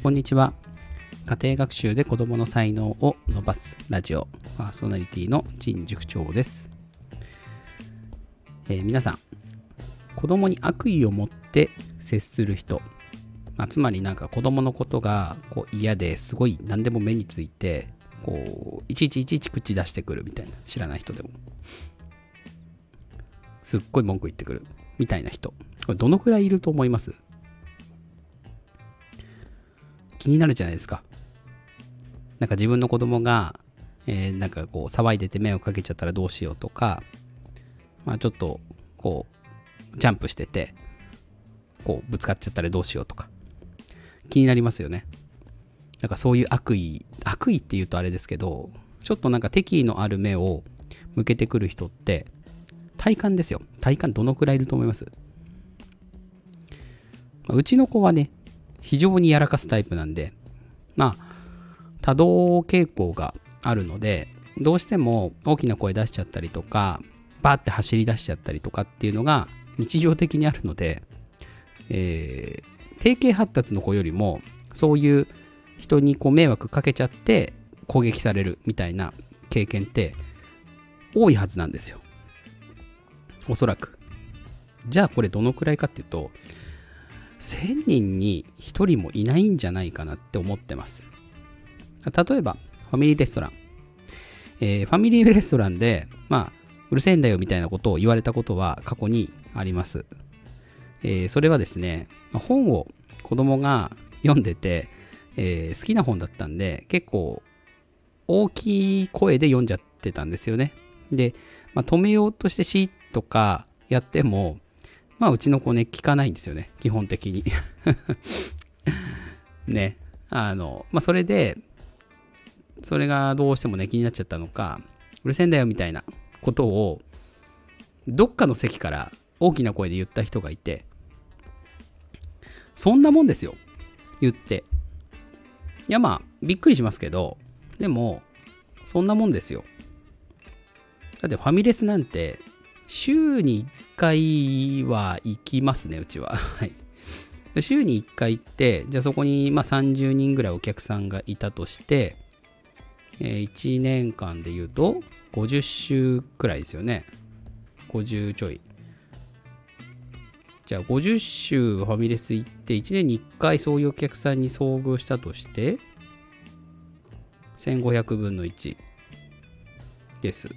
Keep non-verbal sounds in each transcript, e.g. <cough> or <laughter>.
こんにちは。家庭学習で子供の才能を伸ばすラジオ。パーソナリティの陳塾長です、えー皆さん、子供に悪意を持って接する人、まあ、つまりなんか子供のことがこう嫌ですごい何でも目についてこういちいちいちいち口出してくるみたいな知らない人でも。すっごい文句言ってくるみたいな人。これどのくらいいると思います？気になるじゃないですか。なんか自分の子供が、えーなんかこう騒いでて迷惑かけちゃったらどうしようとかまあちょっとこうジャンプしててこうぶつかっちゃったらどうしようとか。気になりますよね。なんかそういう悪意悪意って言うとあれですけどちょっとなんか敵意のある目を向けてくる人って体感ですよ。体感どのくらいいると思います？まうちの子はね非常にやらかすタイプなんでまあ多動傾向があるのでどうしても大きな声出しちゃったりとかバーって走り出しちゃったりとかっていうのが日常的にあるので、えー定型発達の子よりもそういう人にこう迷惑かけちゃって攻撃されるみたいな経験って多いはずなんですよ。おそらく。じゃあこれどのくらいかっていうと1000人に1人もいないんじゃないかなって思ってます。例えばファミリーレストラン、えーファミリーレストランでまあうるせえんだよみたいなことを言われたことは過去にあります。えーそれはですね、本を子供が読んでて、えー好きな本だったんで、結構大きい声で読んじゃってたんですよね。で、まあ、止めようとしてシーとかやっても、まあ、うちの子ね、聞かないんですよね、基本的に。<laughs> ね。あの、まあ、それで、それがどうしてもね、気になっちゃったのか、うるせえんだよみたいなことを、どっかの席から大きな声で言った人がいて、そんなもんですよ。言って。いやまあ、びっくりしますけど、でも、そんなもんですよ。だってファミレスなんて、週に1回は行きますね、うちは。<laughs> はい。週に1回行って、じゃあそこにまあ30人ぐらいお客さんがいたとして、えー1年間で言うと、50週くらいですよね。50ちょい。じゃあ50週ファミレス行って1年に1回そういうお客さんに遭遇したとして1500分の1です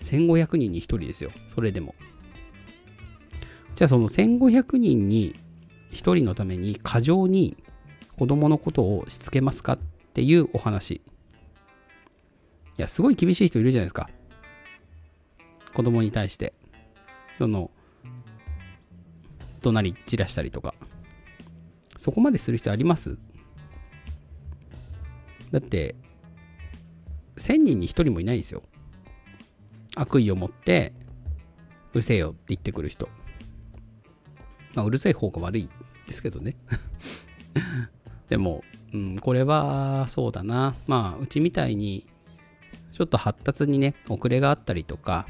1500人に1人ですよ。それでも。じゃあその1500人に1人のために過剰に子供のことをしつけますかっていうお話。いやすごい厳しい人いるじゃないですか。子供に対して。その怒鳴り散らしたりとか。そこまでする必要あります？だって1000人に1人もいないんですよ。悪意を持ってうるせえよって言ってくる人まあうるさい方が悪いですけどね <laughs> でも、うん、これはそうだなまあうちみたいにちょっと発達にね遅れがあったりとか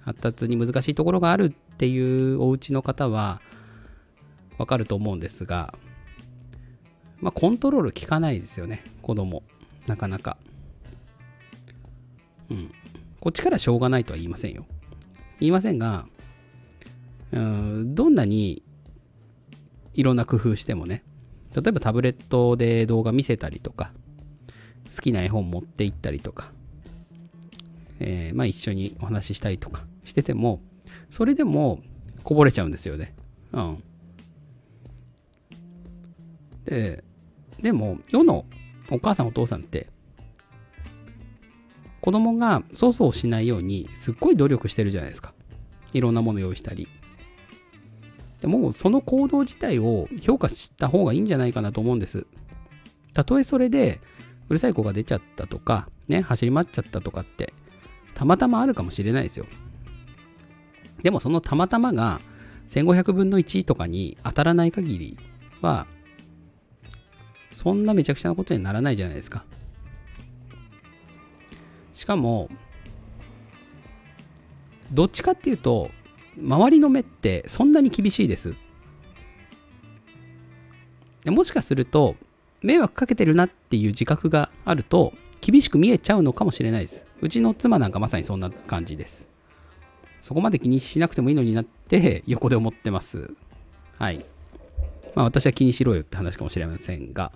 発達に難しいところがあるっていうお家の方はわかると思うんですが、まあ、コントロール効かないですよね、子供。なかなか。うん。こっちからしょうがないとは言いませんよ。言いませんが、うん、どんなにいろんな工夫してもね、例えばタブレットで動画見せたりとか、好きな絵本持って行ったりとか、えーまあ一緒にお話ししたりとかしてても、それでもこぼれちゃうんですよね。うん。で、でも世のお母さんお父さんって、子供が粗相しないようにすっごい努力してるじゃないですか。いろんなもの用意したり。でもその行動自体を評価した方がいいんじゃないかなと思うんです。たとえそれでうるさい子が出ちゃったとか、ね、走り回っちゃったとかって、たまたまあるかもしれないですよ。でもそのたまたまが1500分の1とかに当たらない限りは、そんなめちゃくちゃなことにならないじゃないですか。しかも、どっちかっていうと、周りの目ってそんなに厳しいです。でもしかすると、迷惑かけてるなっていう自覚があると、厳しく見えちゃうのかもしれないです。うちの妻なんかまさにそんな感じです。そこまで気にしなくてもいいのになって横で思ってます。はい。まあ私は気にしろよって話かもしれませんが、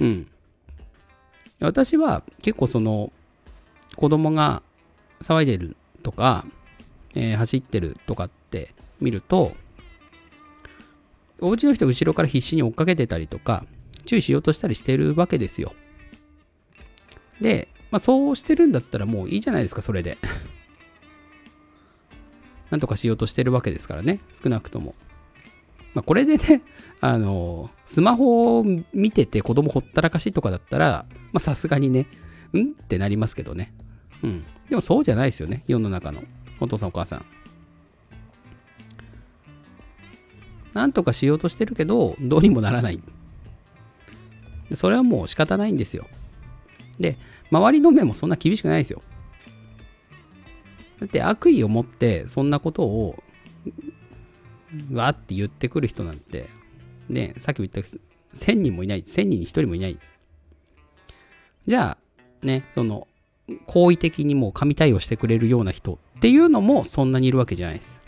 うん。私は結構その子供が騒いでるとか、えー、走ってるとかって見ると、お家の人後ろから必死に追っかけてたりとか、注意しようとしたりしてるわけですよ。で、まあそうしてるんだったらもういいじゃないですか、それで。<laughs> なんとかしようとしてるわけですからね、少なくとも。まあ、これでね、あの、スマホを見てて子供ほったらかしとかだったら、まさすがにね、うん？ってなりますけどね。うん。でもそうじゃないですよね、世の中のお父さんお母さん。なんとかしようとしてるけど、どうにもならない。それはもう仕方ないんですよ。で、周りの目もそんな厳しくないですよ。だって悪意を持ってそんなことをわーって言ってくる人なんて、ね、さっきも言った1000人もいない、1000人に1人もいない。じゃあ、ね、その、好意的にもう神対応してくれるような人っていうのもそんなにいるわけじゃないです。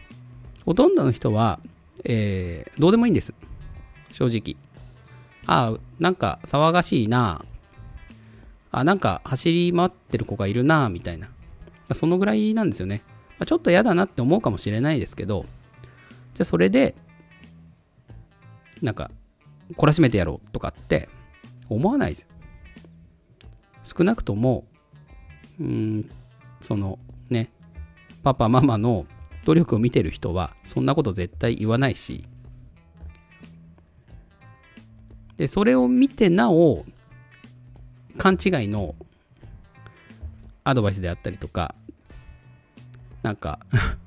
ほとんどの人は、えー、どうでもいいんです。正直。ああ、なんか騒がしいな。あ、なんか走り回ってる子がいるな、みたいな。そのぐらいなんですよね。まあ、ちょっと嫌だなって思うかもしれないですけど、じゃあそれで、なんか、懲らしめてやろうとかって思わないです。少なくとも、うん、そのね、パパママの努力を見てる人は、そんなこと絶対言わないし、で、それを見てなお、勘違いのアドバイスであったりとか、なんか <laughs>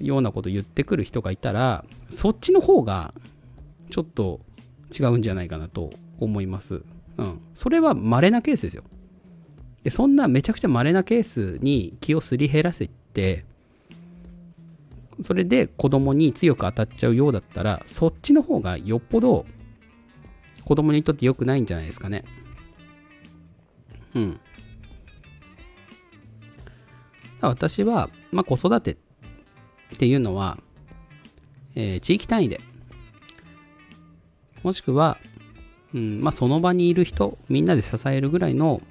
ようなこと言ってくる人がいたら、そっちの方がちょっと違うんじゃないかなと思います。うん。それは稀なケースですよ。でそんなめちゃくちゃ稀なケースに気をすり減らせて、それで子供に強く当たっちゃうようだったら、そっちの方がよっぽど子供にとって良くないんじゃないですかね。うん。私は、まあ、子育てっていうのは、えー、地域単位で、もしくは、うんまあ、その場にいる人、みんなで支えるぐらいの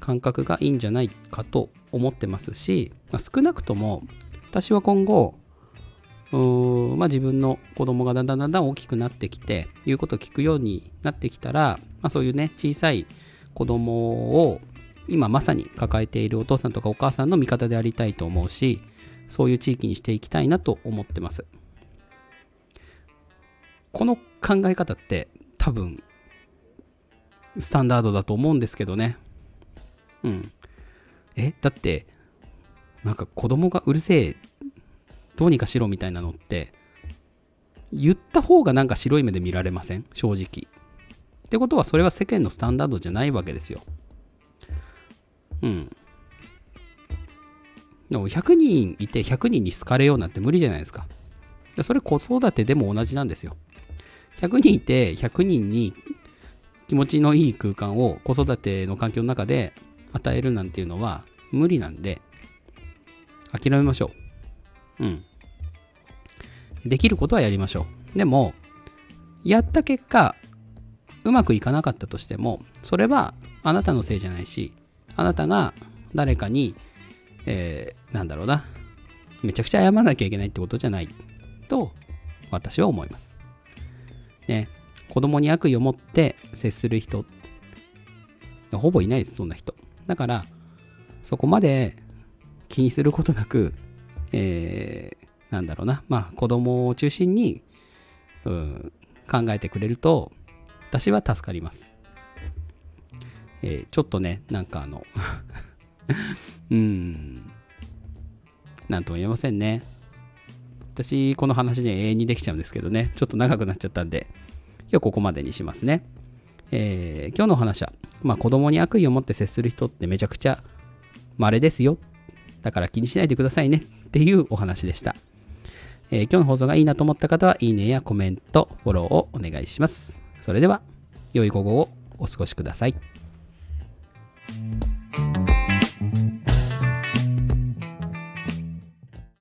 感覚がいいんじゃないかと思ってますし、まあ、少なくとも、私は今後、まあ、自分の子供がだんだんだんだん大きくなってきて、言うことを聞くようになってきたら、まあ、そういうね、小さい子供を今まさに抱えているお父さんとかお母さんの味方でありたいと思うし、そういう地域にしていきたいなと思ってます。この考え方って多分スタンダードだと思うんですけどね。うん。えだって、なんか子供がうるせえ、どうにかしろみたいなのって、言った方がなんか白い目で見られません？正直。ってことはそれは世間のスタンダードじゃないわけですよ。うん。でも100人いて100人に好かれようなんて無理じゃないですか。それ子育てでも同じなんですよ。100人いて100人に気持ちのいい空間を子育ての環境の中で与えるなんていうのは無理なんで諦めましょう。うん。できることはやりましょう。でも、やった結果、うまくいかなかったとしても、それはあなたのせいじゃないし、あなたが誰かに、えー、なんだろうな、めちゃくちゃ謝らなきゃいけないってことじゃないと私は思います。ね、子供に悪意を持って接する人、ほぼいないです、そんな人。だから、そこまで気にすることなく、えー、なんだろうな、まあ子供を中心に、うん、考えてくれると、私は助かります。えー、ちょっとね、なんかあの <laughs> うん、なんとも言えませんね。私、この話で永遠にできちゃうんですけどね、ちょっと長くなっちゃったんで、今日ここまでにしますね。えー、今日のお話は、まあ、子供に悪意を持って接する人ってめちゃくちゃ稀ですよ。だから気にしないでくださいねっていうお話でした。えー今日の放送がいいなと思った方は、いいねやコメント、フォローをお願いします。それでは、良い午後をお過ごしください。